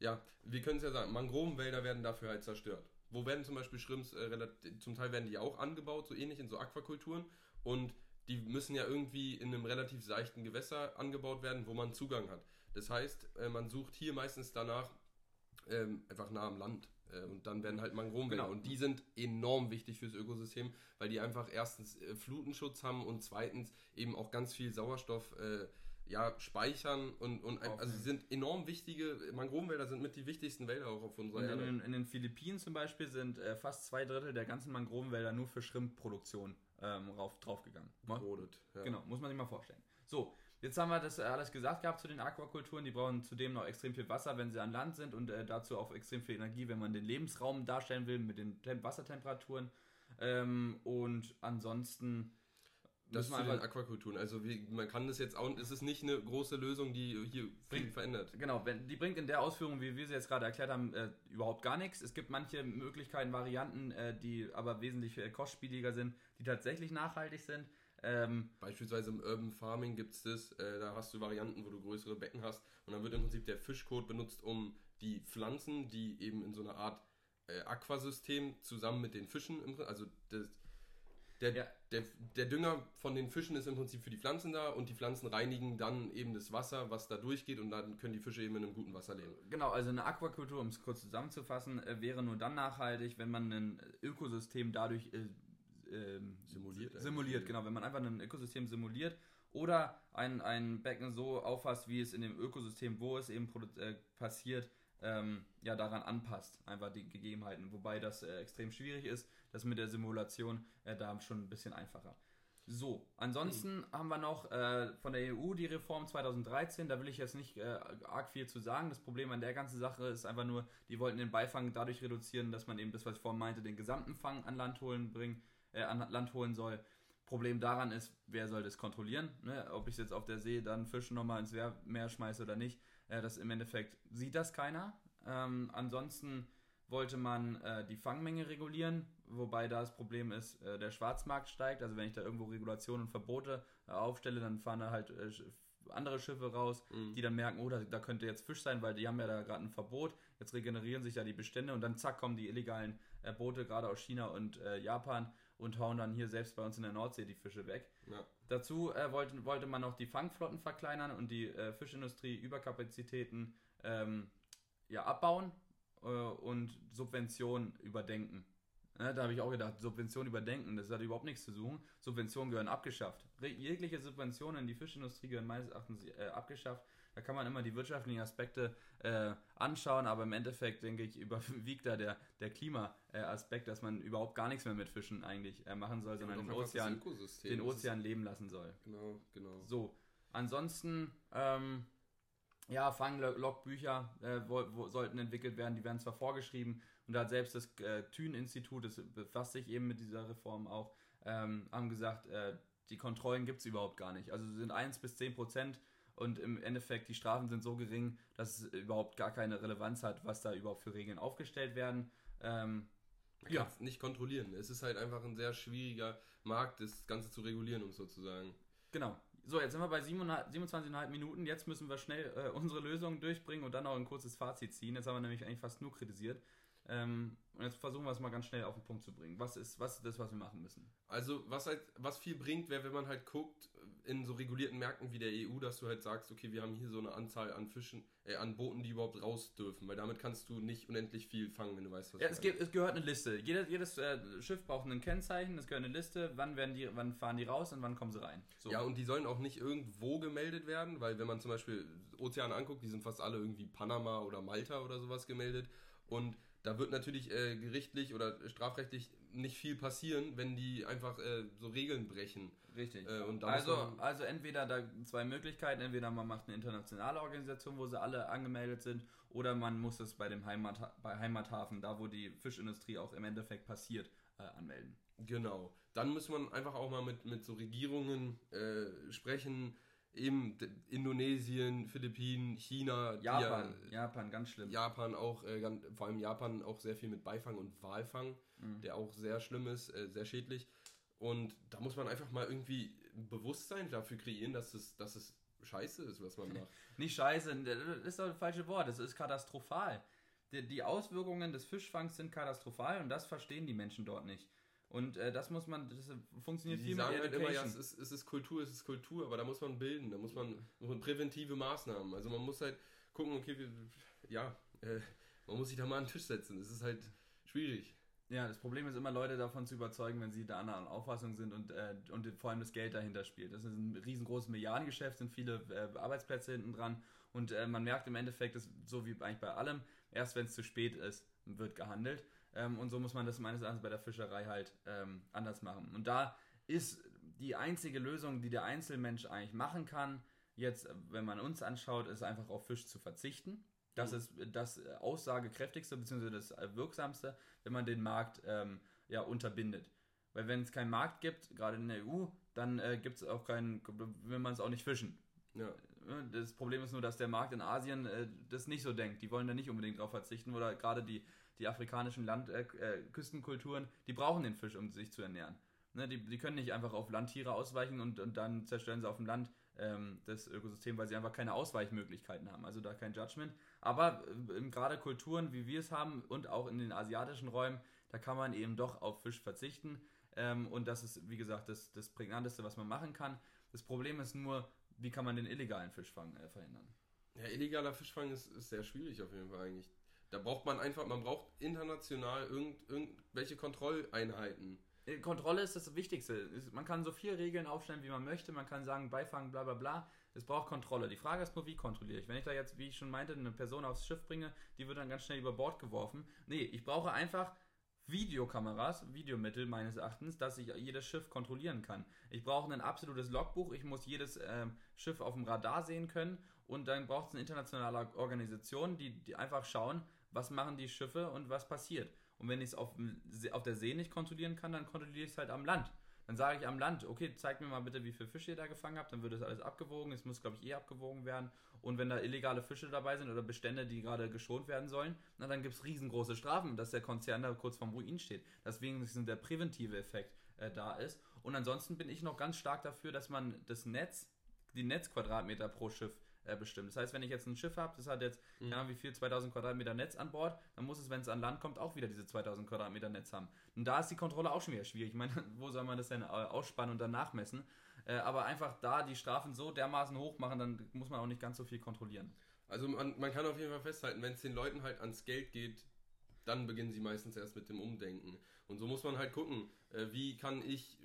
S2: Ja, wir können es ja sagen, Mangrovenwälder werden dafür halt zerstört. Wo werden zum Beispiel Shrimps, äh, relativ, zum Teil werden die auch angebaut, so ähnlich in so Aquakulturen. Und die müssen ja irgendwie in einem relativ seichten Gewässer angebaut werden, wo man Zugang hat. Das heißt, äh, man sucht hier meistens danach ähm, einfach nah am Land. Äh, und dann werden halt Mangrovenwälder.
S1: Genau.
S2: Und die sind enorm wichtig fürs Ökosystem, weil die einfach erstens äh, Flutenschutz haben und zweitens eben auch ganz viel Sauerstoff äh, ja, speichern und, und ein, also sie sind enorm wichtige, Mangrovenwälder sind mit die wichtigsten Wälder auch auf unserer
S1: in,
S2: Erde.
S1: den- in den Philippinen zum Beispiel sind äh, fast zwei Drittel der ganzen Mangrovenwälder nur für Schrimpproduktion ähm, rauf, draufgegangen.
S2: Gerodet, ja.
S1: Genau, muss man sich mal vorstellen. So, jetzt haben wir das äh, alles gesagt gehabt zu den Aquakulturen. Die brauchen zudem noch extrem viel Wasser, wenn sie an Land sind und äh, dazu auch extrem viel Energie, wenn man den Lebensraum darstellen will mit den Tem Wassertemperaturen. Ähm, und ansonsten,
S2: Das zu den Aquakulturen. Also wie, man kann das jetzt auch, es ist nicht eine große Lösung, die hier viel verändert.
S1: Genau, wenn, die bringt in der Ausführung, wie wir sie jetzt gerade erklärt haben, äh, überhaupt gar nichts. Es gibt manche Möglichkeiten, Varianten, äh, die aber wesentlich äh, kostspieliger sind, die tatsächlich nachhaltig sind.
S2: Ähm, Beispielsweise im Urban Farming gibt es das, äh, da hast du Varianten, wo du größere Becken hast und dann wird im Prinzip der Fischkot benutzt, um die Pflanzen, die eben in so einer Art äh, Aquasystem zusammen mit den Fischen, im, also das, der, ja. der, der Dünger von den Fischen ist im Prinzip für die Pflanzen da und die Pflanzen reinigen dann eben das Wasser, was da durchgeht und dann können die Fische eben in einem guten Wasser leben.
S1: Genau, also eine Aquakultur, um es kurz zusammenzufassen, äh, wäre nur dann nachhaltig, wenn man ein Ökosystem dadurch äh, äh, simuliert. Simuliert, genau. Wenn man einfach ein Ökosystem simuliert oder ein, ein Becken so auffasst, wie es in dem Ökosystem, wo es eben äh, passiert, ähm, ja, daran anpasst, einfach die Gegebenheiten. Wobei das äh, extrem schwierig ist. Das mit der Simulation äh, da schon ein bisschen einfacher. So, ansonsten mhm. haben wir noch äh, von der EU die Reform 2013. Da will ich jetzt nicht äh, arg viel zu sagen. Das Problem an der ganzen Sache ist einfach nur, die wollten den Beifang dadurch reduzieren, dass man eben das, was ich vorhin meinte, den gesamten Fang an Land holen bringen, äh, an Land holen soll. Problem daran ist, wer soll das kontrollieren? Ne? Ob ich jetzt auf der See dann Fische nochmal ins Meer schmeiße oder nicht. Äh, das im Endeffekt sieht das keiner. Ähm, ansonsten wollte man äh, die Fangmenge regulieren, wobei da das Problem ist, äh, der Schwarzmarkt steigt. Also wenn ich da irgendwo Regulationen und Verbote äh, aufstelle, dann fahren da halt äh, andere Schiffe raus, mhm. die dann merken, oh, da, da, könnte jetzt Fisch sein, weil die haben ja da gerade ein Verbot. Jetzt regenerieren sich ja die Bestände und dann zack kommen die illegalen äh, Boote gerade aus China und Japan und hauen dann hier selbst bei uns in der Nordsee die Fische weg. Ja. Dazu äh, wollte, wollte man noch die Fangflotten verkleinern und die äh, Fischindustrie Überkapazitäten ähm, ja, abbauen äh, und Subventionen überdenken. Ja, da habe ich auch gedacht, Subventionen überdenken, das hat überhaupt nichts zu suchen. Subventionen gehören abgeschafft. Jegliche Subventionen in die Fischindustrie gehören meines Erachtens äh, abgeschafft. Da kann man immer die wirtschaftlichen Aspekte äh, anschauen, aber im Endeffekt, denke ich, überwiegt da der, der Klima-Aspekt, dass man überhaupt gar nichts mehr mit Fischen eigentlich äh, machen soll, sondern den Ozean, den Ozean leben lassen soll.
S2: Genau, genau.
S1: So, ansonsten, ähm, ja, Fanglogbücher äh, wo, wo sollten entwickelt werden, die werden zwar vorgeschrieben und da hat selbst das äh, Thün-Institut, das befasst sich eben mit dieser Reform auch, ähm, haben gesagt, äh, die Kontrollen gibt es überhaupt gar nicht. Also sind 1 bis 10 Prozent und im Endeffekt die Strafen sind so gering, dass es überhaupt gar keine Relevanz hat, was da überhaupt für Regeln aufgestellt werden. Ähm,
S2: man ja. kann es nicht kontrollieren. Es ist halt einfach ein sehr schwieriger Markt, das Ganze zu regulieren, um sozusagen.
S1: Genau. So, jetzt sind wir bei 27,5 Minuten. Jetzt müssen wir schnell äh, unsere Lösung durchbringen und dann noch ein kurzes Fazit ziehen. Jetzt haben wir nämlich eigentlich fast nur kritisiert. Ähm, und jetzt versuchen wir es mal ganz schnell auf den Punkt zu bringen. Was ist, was ist das, was wir machen müssen?
S2: Also, was halt, was viel bringt, wäre, wenn man halt guckt, in so regulierten Märkten wie der EU, dass du halt sagst, okay, wir haben hier so eine Anzahl an Fischen, äh, an Booten, die überhaupt raus dürfen, weil damit kannst du nicht unendlich viel fangen, wenn du weißt,
S1: was Ja, es, gibt, es gehört eine Liste. Jedes, jedes äh, Schiff braucht ein Kennzeichen, es gehört eine Liste, wann werden die, wann fahren die raus und wann kommen sie rein.
S2: So. Ja, und die sollen auch nicht irgendwo gemeldet werden, weil wenn man zum Beispiel Ozeane anguckt, die sind fast alle irgendwie Panama oder Malta oder sowas gemeldet und da wird natürlich äh, gerichtlich oder strafrechtlich nicht viel passieren, wenn die einfach äh, so Regeln brechen.
S1: Richtig. Äh, also, also entweder da zwei Möglichkeiten, entweder man macht eine internationale Organisation, wo sie alle angemeldet sind, oder man muss es bei dem Heimat, bei Heimathafen, da wo die Fischindustrie auch im Endeffekt passiert, äh, anmelden.
S2: Genau. Dann muss man einfach auch mal mit, mit so Regierungen äh, sprechen, eben Indonesien, Philippinen, China,
S1: Japan, ja, Japan, ganz schlimm.
S2: Japan auch, äh, ganz, vor allem Japan auch sehr viel mit Beifang und Walfang, mhm. der auch sehr schlimm ist, äh, sehr schädlich. Und da muss man einfach mal irgendwie Bewusstsein dafür kreieren, dass es, dass es scheiße ist, was man macht.
S1: Nicht scheiße, das ist doch das falsche Wort, das ist katastrophal. Die, die Auswirkungen des Fischfangs sind katastrophal und das verstehen die Menschen dort nicht. Und äh, das muss man, das funktioniert
S2: die viel sagen halt immer, ja, es ist, es ist Kultur, es ist Kultur, aber da muss man bilden, da muss man, muss man präventive Maßnahmen. Also man muss halt gucken, okay, wir, ja, äh, man muss sich da mal an den Tisch setzen. Es ist halt schwierig.
S1: Ja, das Problem ist immer, Leute davon zu überzeugen, wenn sie da einer Auffassung sind und, äh, und vor allem das Geld dahinter spielt. Das ist ein riesengroßes Milliardengeschäft, sind viele äh, Arbeitsplätze hinten dran und äh, man merkt im Endeffekt, dass, so wie eigentlich bei allem, erst wenn es zu spät ist, wird gehandelt. Ähm, und so muss man das meines Erachtens bei der Fischerei halt ähm, anders machen. Und da ist die einzige Lösung, die der Einzelmensch eigentlich machen kann, jetzt, wenn man uns anschaut, ist einfach auf Fisch zu verzichten. Das mhm. ist das aussagekräftigste bzw. das wirksamste, wenn man den Markt ähm, ja, unterbindet. Weil wenn es keinen Markt gibt, gerade in der EU, dann äh, gibt es auch keinen, will man es auch nicht fischen. Ja. Das Problem ist nur, dass der Markt in Asien äh, das nicht so denkt. Die wollen da nicht unbedingt drauf verzichten oder gerade die, die afrikanischen Land, äh, äh, Küstenkulturen, die brauchen den Fisch, um sich zu ernähren. Ne, die, die können nicht einfach auf Landtiere ausweichen und, und dann zerstören sie auf dem Land ähm, das Ökosystem, weil sie einfach keine Ausweichmöglichkeiten haben. Also da kein Judgment. Aber äh, gerade Kulturen, wie wir es haben und auch in den asiatischen Räumen, da kann man eben doch auf Fisch verzichten. Ähm, und das ist, wie gesagt, das, das Prägnanteste, was man machen kann. Das Problem ist nur, wie kann man den illegalen Fischfang äh, verhindern?
S2: Ja, illegaler Fischfang ist, ist sehr schwierig auf jeden Fall eigentlich. Da braucht man einfach, man braucht international irgend, irgendwelche Kontrolleinheiten.
S1: Äh, Kontrolle ist das Wichtigste. Man kann so viele Regeln aufstellen, wie man möchte. Man kann sagen, Beifang, bla bla bla. Es braucht Kontrolle. Die Frage ist nur, wie kontrolliere ich? Wenn ich da jetzt, wie ich schon meinte, eine Person aufs Schiff bringe, die wird dann ganz schnell über Bord geworfen. Nee, ich brauche einfach Videokameras, Videomittel meines Erachtens, dass ich jedes Schiff kontrollieren kann. Ich brauche ein absolutes Logbuch, ich muss jedes ähm, Schiff auf dem Radar sehen können und dann braucht es eine internationale Organisation, die, die einfach schauen, was machen die Schiffe und was passiert. Und wenn ich es auf, auf der See nicht kontrollieren kann, dann kontrolliere ich es halt am Land. Dann sage ich am Land, okay, zeigt mir mal bitte, wie viele Fische ihr da gefangen habt. Dann wird das alles abgewogen. Es muss, glaube ich, eh abgewogen werden. Und wenn da illegale Fische dabei sind oder Bestände, die gerade geschont werden sollen, na, dann gibt es riesengroße Strafen, dass der Konzern da kurz vorm Ruin steht. Deswegen ist der präventive Effekt äh, da ist. Und ansonsten bin ich noch ganz stark dafür, dass man das Netz, die Netzquadratmeter pro Schiff äh, bestimmt. Das heißt, wenn ich jetzt ein Schiff habe, das hat jetzt, mhm. ja, wie viel, 2000 Quadratmeter Netz an Bord, dann muss es, wenn es an Land kommt, auch wieder diese 2000 Quadratmeter Netz haben. Und da ist die Kontrolle auch schon wieder schwierig. Ich meine, wo soll man das denn ausspannen und dann nachmessen? Äh, aber einfach da die Strafen so dermaßen hoch machen, dann muss man auch nicht ganz so viel kontrollieren.
S2: Also man, man kann auf jeden Fall festhalten, wenn es den Leuten halt ans Geld geht, dann beginnen sie meistens erst mit dem Umdenken. Und so muss man halt gucken, äh, wie kann ich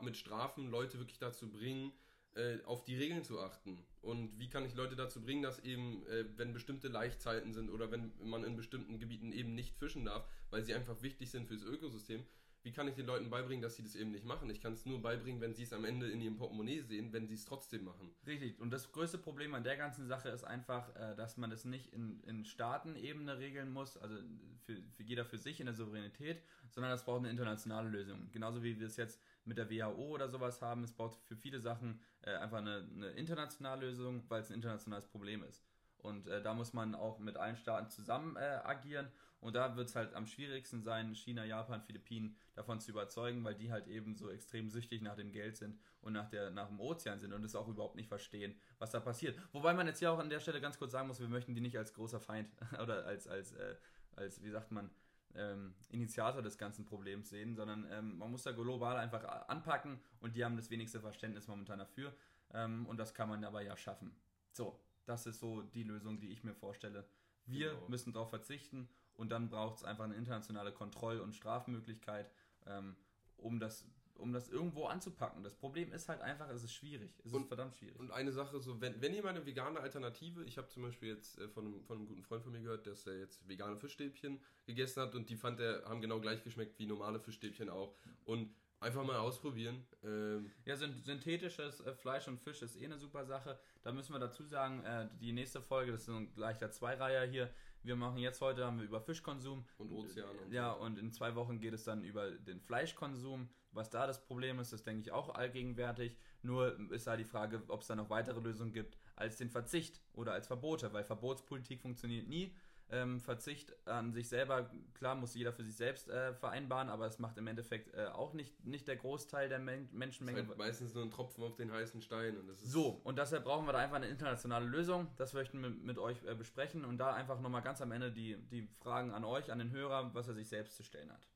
S2: mit Strafen Leute wirklich dazu bringen, äh, auf die Regeln zu achten. Und wie kann ich Leute dazu bringen, dass eben, äh, wenn bestimmte Laichzeiten sind oder wenn man in bestimmten Gebieten eben nicht fischen darf, weil sie einfach wichtig sind fürs Ökosystem, wie kann ich den Leuten beibringen, dass sie das eben nicht machen? Ich kann es nur beibringen, wenn sie es am Ende in ihrem Portemonnaie sehen, wenn sie es trotzdem machen.
S1: Richtig. Und das größte Problem an der ganzen Sache ist einfach, äh, dass man das nicht in, in Staatenebene regeln muss, also für, für jeder für sich in der Souveränität, sondern das braucht eine internationale Lösung. Genauso wie wir es jetzt mit der WHO oder sowas haben. Es braucht für viele Sachen äh, einfach eine, eine internationale Lösung, weil es ein internationales Problem ist. Und äh, da muss man auch mit allen Staaten zusammen äh, agieren. Und da wird es halt am schwierigsten sein, China, Japan, Philippinen davon zu überzeugen, weil die halt eben so extrem süchtig nach dem Geld sind und nach, der, nach dem Ozean sind und es auch überhaupt nicht verstehen, was da passiert. Wobei man jetzt hier auch an der Stelle ganz kurz sagen muss, wir möchten die nicht als großer Feind oder als, als, äh, als wie sagt man, ähm, Initiator des ganzen Problems sehen, sondern ähm, man muss da global einfach anpacken und die haben das wenigste Verständnis momentan dafür. Ähm, und das kann man aber ja schaffen. So, das ist so die Lösung, die ich mir vorstelle. Wir genau. müssen darauf verzichten und dann braucht es einfach eine internationale Kontroll- und Strafmöglichkeit, ähm, um das um das irgendwo anzupacken. Das Problem ist halt einfach, es ist schwierig. Es
S2: und,
S1: ist verdammt schwierig.
S2: Und eine Sache, so, wenn, wenn jemand eine vegane Alternative, ich habe zum Beispiel jetzt äh, von, einem, von einem guten Freund von mir gehört, dass er jetzt vegane Fischstäbchen gegessen hat und die fand er, haben genau gleich geschmeckt wie normale Fischstäbchen auch. Und Einfach mal ausprobieren. Ähm
S1: ja, synthetisches äh, Fleisch und Fisch ist eh eine super Sache. Da müssen wir dazu sagen, äh, die nächste Folge, das ist ein leichter Zweireiher hier. Wir machen jetzt heute haben wir über Fischkonsum
S2: und Ozeane. Und
S1: ja, so. und in zwei Wochen geht es dann über den Fleischkonsum. Was da das Problem ist, das denke ich auch allgegenwärtig. Nur ist da die Frage, ob es da noch weitere Lösungen gibt als den Verzicht oder als Verbote, weil Verbotspolitik funktioniert nie ähm, Verzicht an sich selber, klar muss jeder für sich selbst äh, vereinbaren, aber es macht im Endeffekt äh, auch nicht, nicht der Großteil der Men Menschenmenge. Das
S2: ist halt meistens nur ein Tropfen auf den heißen Stein. Und das ist
S1: so, und deshalb brauchen wir da einfach eine internationale Lösung. Das möchten wir mit euch äh, besprechen und da einfach nochmal ganz am Ende die, die Fragen an euch, an den Hörer, was er sich selbst zu stellen hat.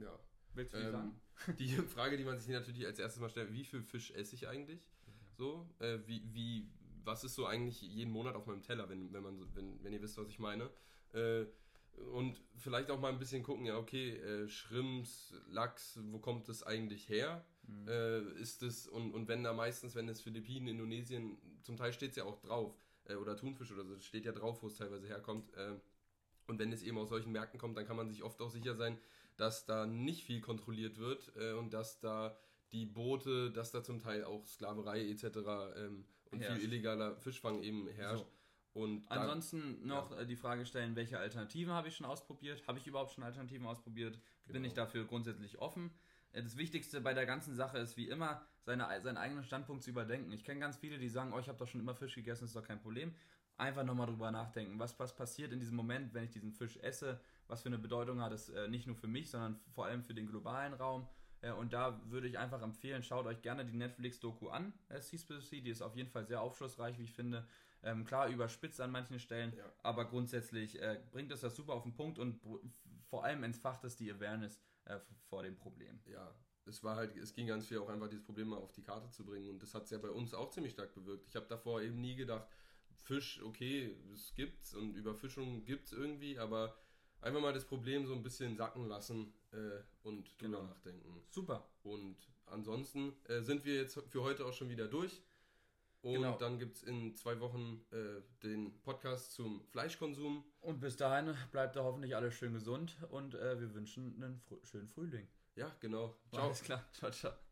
S2: Ja. Willst du ähm, sagen? Die Frage, die man sich natürlich als erstes mal stellt, wie viel Fisch esse ich eigentlich? So, äh, wie, wie, was ist so eigentlich jeden Monat auf meinem Teller, wenn, wenn, man, wenn, wenn ihr wisst, was ich meine. Äh, und vielleicht auch mal ein bisschen gucken, ja, okay, äh, Shrimps, Lachs, wo kommt das eigentlich her? Mhm. Äh, ist es, und, und wenn da meistens, wenn es Philippinen, Indonesien, zum Teil steht es ja auch drauf, äh, oder Thunfisch oder so, steht ja drauf, wo es teilweise herkommt. Äh, und wenn es eben aus solchen Märkten kommt, dann kann man sich oft auch sicher sein, dass da nicht viel kontrolliert wird äh, und dass da die Boote, dass da zum Teil auch Sklaverei etc. Ähm, und herrscht. viel illegaler Fischfang eben herrscht. So. Und
S1: Ansonsten noch ja. Äh, die Frage stellen, welche Alternativen habe ich schon ausprobiert? Habe ich überhaupt schon Alternativen ausprobiert? Genau. Bin ich dafür grundsätzlich offen? äh, das Wichtigste bei der ganzen Sache ist wie immer, seine, seinen eigenen Standpunkt zu überdenken. Ich kenne ganz viele, die sagen, oh, ich habe doch schon immer Fisch gegessen, ist doch kein Problem. Einfach nochmal drüber nachdenken, was, was passiert in diesem Moment, wenn ich diesen Fisch esse, was für eine Bedeutung hat es äh, nicht nur für mich, sondern vor allem für den globalen Raum. Äh, und da würde ich einfach empfehlen, schaut euch gerne die Netflix-Doku an, äh, Seaspiracy, die ist auf jeden Fall sehr aufschlussreich, wie ich finde. Ähm, klar, überspitzt an manchen Stellen,
S2: Ja.
S1: aber grundsätzlich äh, bringt es das super auf den Punkt und vor allem entfacht es die Awareness äh, vor dem Problem.
S2: ja, es war halt, es ging ganz viel auch einfach dieses Problem mal auf die Karte zu bringen und das hat es ja bei uns auch ziemlich stark bewirkt. Ich habe davor eben nie gedacht, Fisch, okay, es gibt's und Überfischung gibt's irgendwie, aber einfach mal das Problem so ein bisschen sacken lassen äh, und drüber
S1: Genau.
S2: nachdenken.
S1: Super.
S2: Und ansonsten äh, sind wir jetzt für heute auch schon wieder durch. Und
S1: Genau.
S2: dann gibt es in zwei Wochen äh, den Podcast zum Fleischkonsum.
S1: Und bis dahin bleibt da hoffentlich alles schön gesund und äh, wir wünschen einen frü schönen Frühling.
S2: Ja, genau. Ciao.
S1: Alles klar. Ciao, ciao.